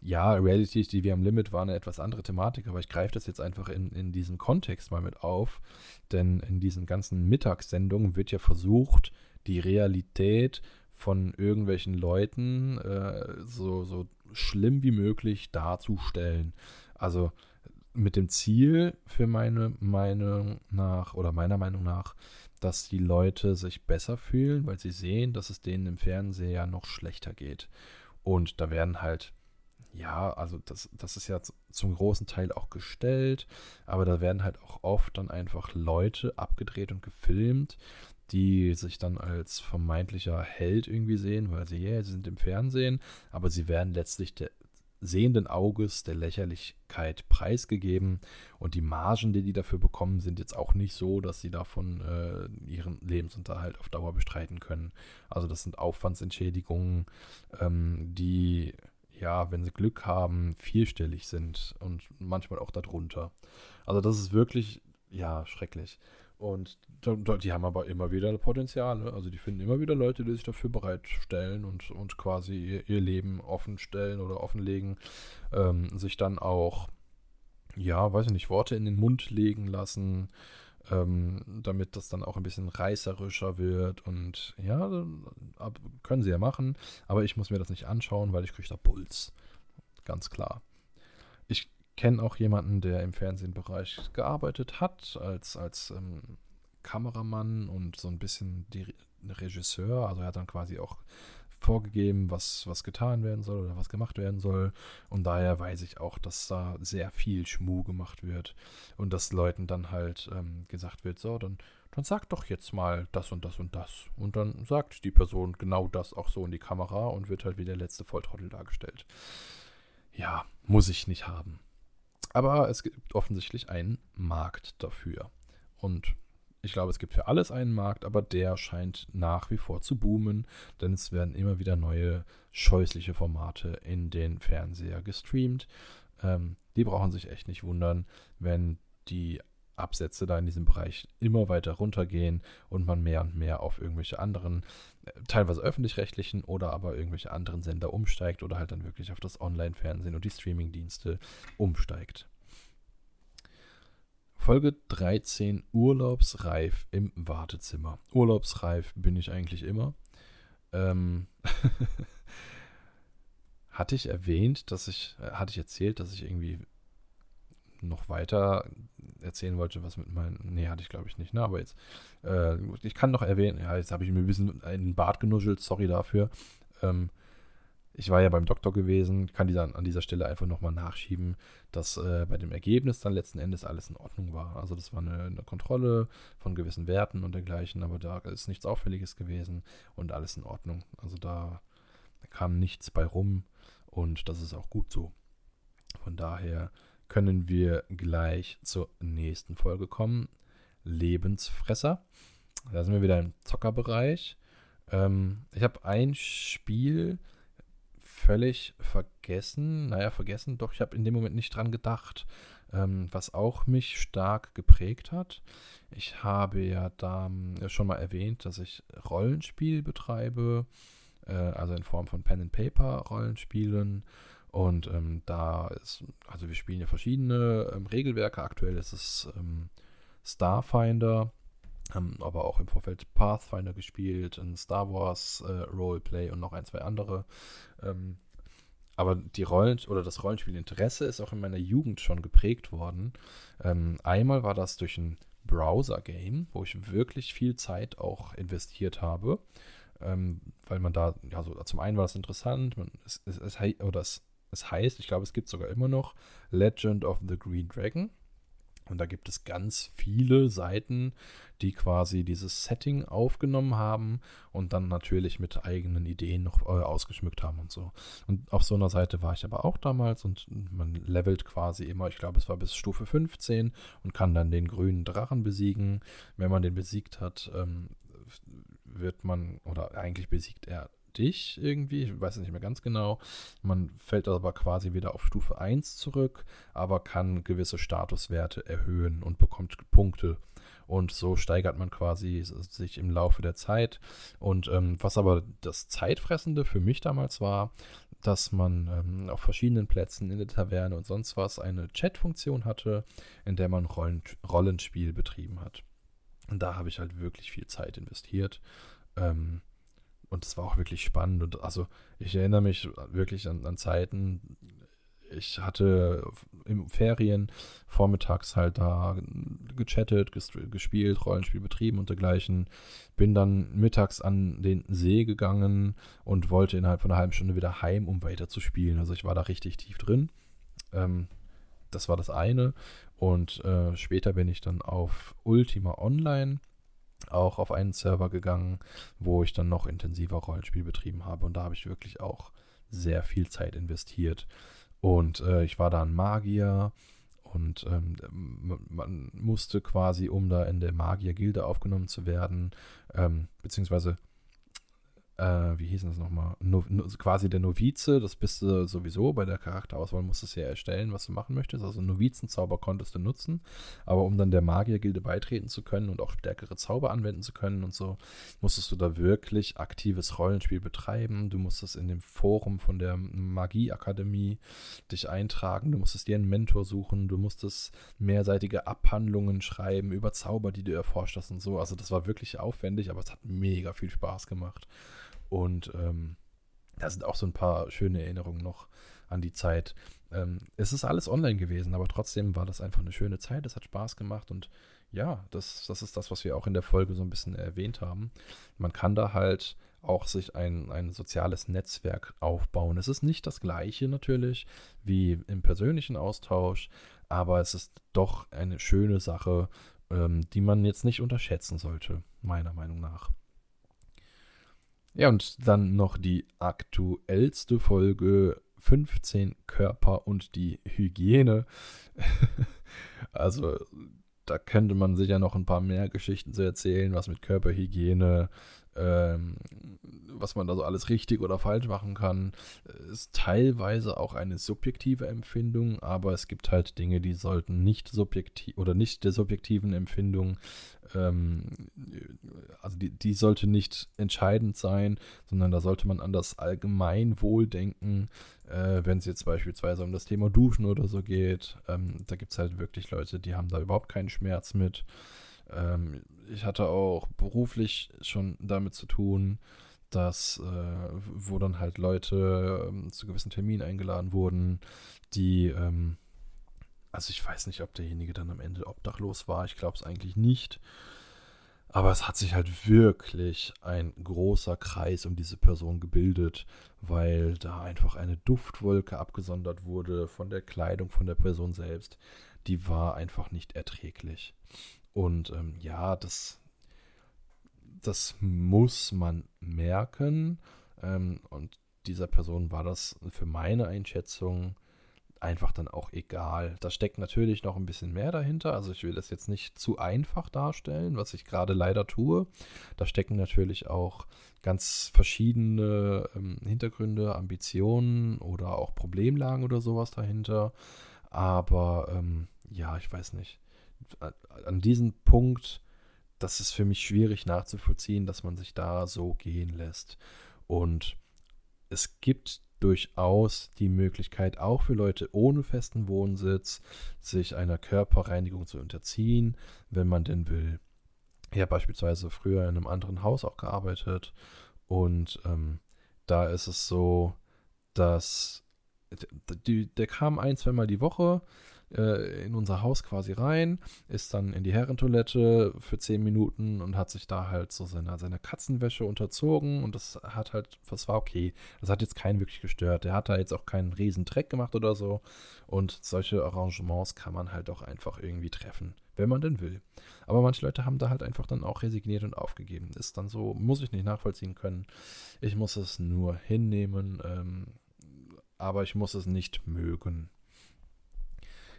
ja, Reality TV am Limit war eine etwas andere Thematik, aber ich greife das jetzt einfach in, in diesem Kontext mal mit auf, denn in diesen ganzen Mittagssendungen wird ja versucht, die Realität von irgendwelchen Leuten äh, so, so schlimm wie möglich darzustellen. Also mit dem Ziel für meine Meinung nach oder meiner Meinung nach, dass die Leute sich besser fühlen, weil sie sehen, dass es denen im Fernseher noch schlechter geht. Und da werden halt, ja, also das, das ist ja zum großen Teil auch gestellt, aber da werden halt auch oft dann einfach Leute abgedreht und gefilmt, die sich dann als vermeintlicher Held irgendwie sehen, weil sie, ja, yeah, sie sind im Fernsehen, aber sie werden letztlich der sehenden Auges der Lächerlichkeit preisgegeben und die Margen, die die dafür bekommen, sind jetzt auch nicht so, dass sie davon äh, ihren Lebensunterhalt auf Dauer bestreiten können. Also das sind Aufwandsentschädigungen, ähm, die ja, wenn sie Glück haben, vierstellig sind und manchmal auch darunter. Also das ist wirklich ja schrecklich. Und die haben aber immer wieder Potenziale. Also die finden immer wieder Leute, die sich dafür bereitstellen und, und quasi ihr, Leben offenstellen oder offenlegen. Ähm, sich dann auch, ja, weiß ich nicht, Worte in den Mund legen lassen, ähm, damit das dann auch ein bisschen reißerischer wird. Und ja, können sie ja machen. Aber ich muss mir das nicht anschauen, weil ich kriege da Puls. Ganz klar. Kenne auch jemanden, der im Fernsehbereich gearbeitet hat, als, als ähm, Kameramann und so ein bisschen die Regisseur. Also er hat dann quasi auch vorgegeben, was, was getan werden soll oder was gemacht werden soll. Und daher weiß ich auch, dass da sehr viel Schmuh gemacht wird und dass Leuten dann halt ähm, gesagt wird, so, dann, dann sag doch jetzt mal das und das und das. Und dann sagt die Person genau das auch so in die Kamera und wird halt wie der letzte Volltrottel dargestellt. Ja, muss ich nicht haben. Aber es gibt offensichtlich einen Markt dafür. Und ich glaube, es gibt für alles einen Markt, aber der scheint nach wie vor zu boomen, denn es werden immer wieder neue scheußliche Formate in den Fernseher gestreamt. Ähm, die brauchen sich echt nicht wundern, wenn die Absätze da in diesem Bereich immer weiter runtergehen und man mehr und mehr auf irgendwelche anderen, äh, teilweise öffentlich-rechtlichen oder aber irgendwelche anderen Sender umsteigt oder halt dann wirklich auf das Online-Fernsehen und die Streaming-Dienste umsteigt. Folge 13 Urlaubsreif im Wartezimmer. Urlaubsreif bin ich eigentlich immer. Ähm hatte ich erwähnt, dass ich, äh, hatte ich erzählt, dass ich irgendwie noch weiter erzählen wollte, was mit meinen. Nee, hatte ich glaube ich nicht, ne? Aber jetzt, äh, ich kann noch erwähnen, ja, jetzt habe ich mir ein bisschen in den Bart genuschelt, sorry dafür. Ähm, ich war ja beim Doktor gewesen, kann die dann an dieser Stelle einfach nochmal nachschieben, dass äh, bei dem Ergebnis dann letzten Endes alles in Ordnung war. Also das war eine, eine, Kontrolle von gewissen Werten und dergleichen, aber da ist nichts Auffälliges gewesen und alles in Ordnung. Also da kam nichts bei rum und das ist auch gut so. Von daher können wir gleich zur nächsten Folge kommen. Lebensfresser. Da sind wir wieder im Zockerbereich. Ähm, ich habe ein Spiel völlig vergessen. Naja, vergessen, doch ich habe in dem Moment nicht dran gedacht. Ähm, was auch mich stark geprägt hat. Ich habe ja da äh, schon mal erwähnt, dass ich Rollenspiel betreibe, äh, also in Form von Pen and Paper Rollenspielen und ähm, da ist, also wir spielen ja verschiedene ähm, Regelwerke. Aktuell ist es ähm, Starfinder, haben aber auch im Vorfeld Pathfinder gespielt, ein Star Wars äh, Roleplay und noch ein, zwei andere. Ähm, aber die Rollen oder das Rollenspielinteresse ist auch in meiner Jugend schon geprägt worden. Ähm, einmal war das durch ein Browser-Game, wo ich wirklich viel Zeit auch investiert habe. Ähm, weil man da, ja, so zum einen war das interessant, man, es, es, es, oder es es heißt, ich glaube, es gibt sogar immer noch Legend of the Green Dragon. Und da gibt es ganz viele Seiten, die quasi dieses Setting aufgenommen haben und dann natürlich mit eigenen Ideen noch äh, ausgeschmückt haben und so. Und auf so einer Seite war ich aber auch damals und man levelt quasi immer, ich glaube, es war bis Stufe 15 und kann dann den grünen Drachen besiegen. Wenn man den besiegt hat, ähm, wird man, oder eigentlich besiegt er dich irgendwie, ich weiß es nicht mehr ganz genau. Man fällt aber quasi wieder auf Stufe 1 zurück, aber kann gewisse Statuswerte erhöhen und bekommt Punkte. Und so steigert man quasi sich im Laufe der Zeit. Und ähm, was aber das Zeitfressende für mich damals war, dass man ähm, auf verschiedenen Plätzen in der Taverne und sonst was eine Chat-Funktion hatte, in der man Rollen Rollenspiel betrieben hat. Und da habe ich halt wirklich viel Zeit investiert. Ähm, und es war auch wirklich spannend. Und also ich erinnere mich wirklich an, an Zeiten, ich hatte im Ferien vormittags halt da gechattet, gespielt, Rollenspiel betrieben und dergleichen. Bin dann mittags an den See gegangen und wollte innerhalb von einer halben Stunde wieder heim, um weiter zu spielen. Also ich war da richtig tief drin. Ähm, das war das eine. Und äh, später bin ich dann auf Ultima Online auch auf einen Server gegangen, wo ich dann noch intensiver Rollenspiel betrieben habe. Und da habe ich wirklich auch sehr viel Zeit investiert. Und äh, ich war da ein Magier und ähm, man musste quasi, um da in der Magier-Gilde aufgenommen zu werden, ähm, beziehungsweise äh, wie hieß das nochmal? No, no, quasi der Novize, das bist du sowieso bei der Charakterauswahl, musstest du ja erstellen, was du machen möchtest. Also Novizenzauber konntest du nutzen, aber um dann der Magiergilde beitreten zu können und auch stärkere Zauber anwenden zu können und so, musstest du da wirklich aktives Rollenspiel betreiben. Du musstest in dem Forum von der Magieakademie dich eintragen, du musstest dir einen Mentor suchen, du musstest mehrseitige Abhandlungen schreiben über Zauber, die du erforscht hast und so. Also das war wirklich aufwendig, aber es hat mega viel Spaß gemacht. Und ähm, da sind auch so ein paar schöne Erinnerungen noch an die Zeit. Ähm, es ist alles online gewesen, aber trotzdem war das einfach eine schöne Zeit. Es hat Spaß gemacht und ja, das, das ist das, was wir auch in der Folge so ein bisschen erwähnt haben. Man kann da halt auch sich ein, ein soziales Netzwerk aufbauen. Es ist nicht das gleiche natürlich wie im persönlichen Austausch, aber es ist doch eine schöne Sache, ähm, die man jetzt nicht unterschätzen sollte, meiner Meinung nach. Ja, und dann noch die aktuellste Folge 15 Körper und die Hygiene. also da könnte man sicher noch ein paar mehr Geschichten zu erzählen, was mit Körperhygiene, was man da so alles richtig oder falsch machen kann, ist teilweise auch eine subjektive Empfindung, aber es gibt halt Dinge, die sollten nicht subjektiv oder nicht der subjektiven Empfindung, ähm, also die, die sollte nicht entscheidend sein, sondern da sollte man an das Allgemeinwohl denken, äh, wenn es jetzt beispielsweise um das Thema Duschen oder so geht. Ähm, da gibt es halt wirklich Leute, die haben da überhaupt keinen Schmerz mit. Ähm, ich hatte auch beruflich schon damit zu tun, dass, äh, wo dann halt Leute ähm, zu gewissen Terminen eingeladen wurden, die, ähm, also ich weiß nicht, ob derjenige dann am Ende obdachlos war, ich glaube es eigentlich nicht. Aber es hat sich halt wirklich ein großer Kreis um diese Person gebildet, weil da einfach eine Duftwolke abgesondert wurde von der Kleidung von der Person selbst. Die war einfach nicht erträglich. Und ähm, ja, das, das muss man merken. Ähm, und dieser Person war das für meine Einschätzung einfach dann auch egal. Da steckt natürlich noch ein bisschen mehr dahinter. Also ich will das jetzt nicht zu einfach darstellen, was ich gerade leider tue. Da stecken natürlich auch ganz verschiedene ähm, Hintergründe, Ambitionen oder auch Problemlagen oder sowas dahinter. Aber ähm, ja, ich weiß nicht an diesem Punkt, das ist für mich schwierig nachzuvollziehen, dass man sich da so gehen lässt. Und es gibt durchaus die Möglichkeit, auch für Leute ohne festen Wohnsitz, sich einer Körperreinigung zu unterziehen, wenn man denn will. Ich habe beispielsweise früher in einem anderen Haus auch gearbeitet und ähm, da ist es so, dass die, der kam ein, zweimal die Woche, äh, in unser Haus quasi rein, ist dann in die Herrentoilette für zehn Minuten und hat sich da halt so seine, seine Katzenwäsche unterzogen und das hat halt, das war okay. Das hat jetzt keinen wirklich gestört. Der hat da jetzt auch keinen riesen Dreck gemacht oder so und solche Arrangements kann man halt auch einfach irgendwie treffen, wenn man denn will. Aber manche Leute haben da halt einfach dann auch resigniert und aufgegeben. Ist dann so, muss ich nicht nachvollziehen können. Ich muss es nur hinnehmen, ähm, aber ich muss es nicht mögen.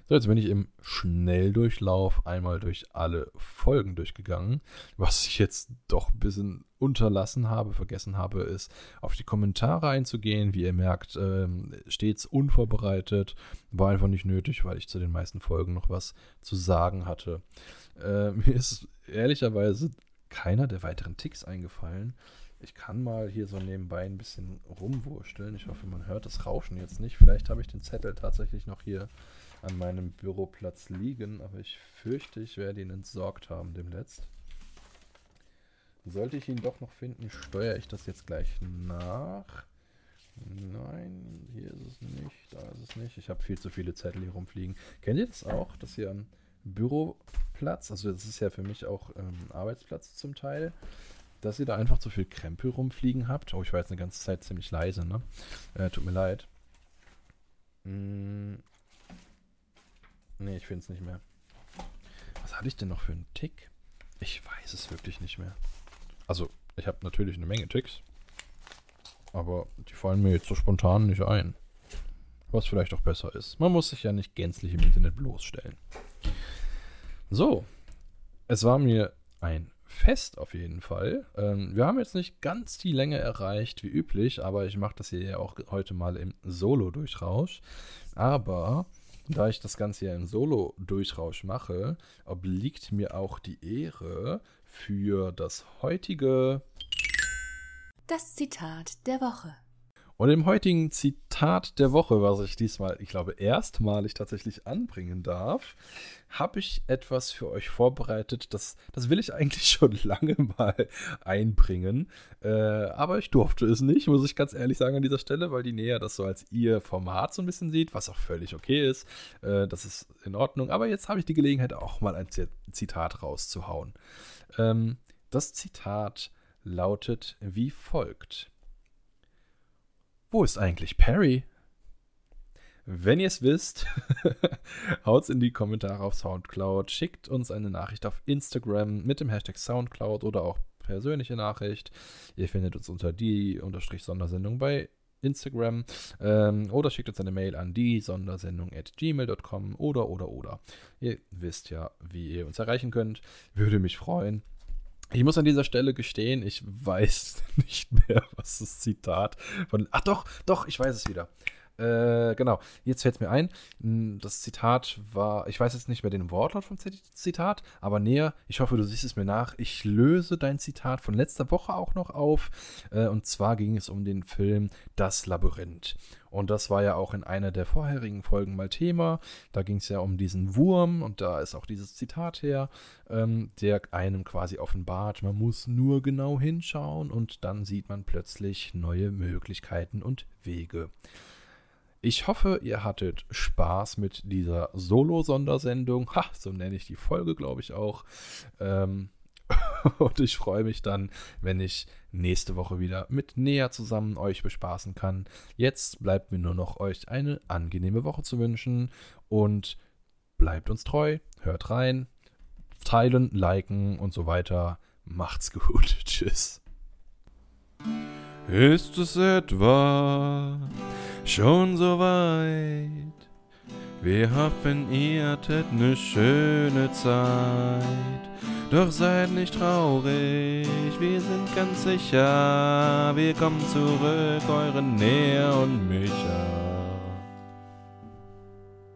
So, jetzt bin ich im Schnelldurchlauf einmal durch alle Folgen durchgegangen. Was ich jetzt doch ein bisschen unterlassen habe, vergessen habe, ist auf die Kommentare einzugehen. Wie ihr merkt, ähm, stets unvorbereitet. War einfach nicht nötig, weil ich zu den meisten Folgen noch was zu sagen hatte. Äh, mir ist ehrlicherweise keiner der weiteren Ticks eingefallen. Ich kann mal hier so nebenbei ein bisschen rumwursteln. Ich hoffe, man hört das Rauschen jetzt nicht. Vielleicht habe ich den Zettel tatsächlich noch hier an meinem Büroplatz liegen, aber ich fürchte, ich werde ihn entsorgt haben demnächst. Sollte ich ihn doch noch finden, steuere ich das jetzt gleich nach. Nein, hier ist es nicht, da ist es nicht. Ich habe viel zu viele Zettel hier rumfliegen. Kennt ihr das auch, dass ihr am Büroplatz, also das ist ja für mich auch ähm, Arbeitsplatz zum Teil, dass ihr da einfach zu viel Krempel rumfliegen habt? Oh, ich war jetzt eine ganze Zeit ziemlich leise, ne? Äh, tut mir leid. Hm, Nee, ich finde es nicht mehr. Was hatte ich denn noch für einen Tick? Ich weiß es wirklich nicht mehr. Also, ich habe natürlich eine Menge Ticks. Aber die fallen mir jetzt so spontan nicht ein. Was vielleicht auch besser ist. Man muss sich ja nicht gänzlich im Internet bloßstellen. So. Es war mir ein Fest auf jeden Fall. Ähm, wir haben jetzt nicht ganz die Länge erreicht wie üblich, aber ich mache das hier ja auch heute mal im Solo-Durchrausch. Aber da ich das Ganze ja im Solo-Durchrausch mache, obliegt mir auch die Ehre für das heutige Das Zitat der Woche. Und im heutigen Zitat der Woche, was ich diesmal, ich glaube, erstmalig tatsächlich anbringen darf, habe ich etwas für euch vorbereitet. Das, das will ich eigentlich schon lange mal einbringen. Äh, aber ich durfte es nicht, muss ich ganz ehrlich sagen an dieser Stelle, weil die Näher das so als ihr Format so ein bisschen sieht, was auch völlig okay ist. Äh, das ist in Ordnung. Aber jetzt habe ich die Gelegenheit, auch mal ein Zitat rauszuhauen. Ähm, das Zitat lautet wie folgt. Wo ist eigentlich Perry? Wenn ihr es wisst, haut's in die Kommentare auf Soundcloud, schickt uns eine Nachricht auf Instagram mit dem Hashtag Soundcloud oder auch persönliche Nachricht. Ihr findet uns unter die unterstrich Sondersendung bei Instagram ähm, oder schickt uns eine Mail an die Sondersendung at gmail.com oder oder oder. Ihr wisst ja, wie ihr uns erreichen könnt. Würde mich freuen. Ich muss an dieser Stelle gestehen, ich weiß nicht mehr, was das Zitat von. Ach doch, doch, ich weiß es wieder. Äh, genau, jetzt fällt es mir ein. Hm, das Zitat war, ich weiß jetzt nicht mehr den Wortlaut vom Zitat, aber näher, ich hoffe, du siehst es mir nach. Ich löse dein Zitat von letzter Woche auch noch auf. Äh, und zwar ging es um den Film Das Labyrinth. Und das war ja auch in einer der vorherigen Folgen mal Thema. Da ging es ja um diesen Wurm und da ist auch dieses Zitat her, ähm, der einem quasi offenbart, man muss nur genau hinschauen und dann sieht man plötzlich neue Möglichkeiten und Wege. Ich hoffe, ihr hattet Spaß mit dieser Solo-Sondersendung. Ha, so nenne ich die Folge, glaube ich auch. Ähm, und ich freue mich dann, wenn ich nächste Woche wieder mit Näher zusammen euch bespaßen kann. Jetzt bleibt mir nur noch euch eine angenehme Woche zu wünschen und bleibt uns treu, hört rein, teilen, liken und so weiter. Macht's gut. Tschüss. Ist es etwa schon so weit? Wir hoffen, ihr hattet ne schöne Zeit. Doch seid nicht traurig, wir sind ganz sicher, wir kommen zurück, eure Nähe und Micha.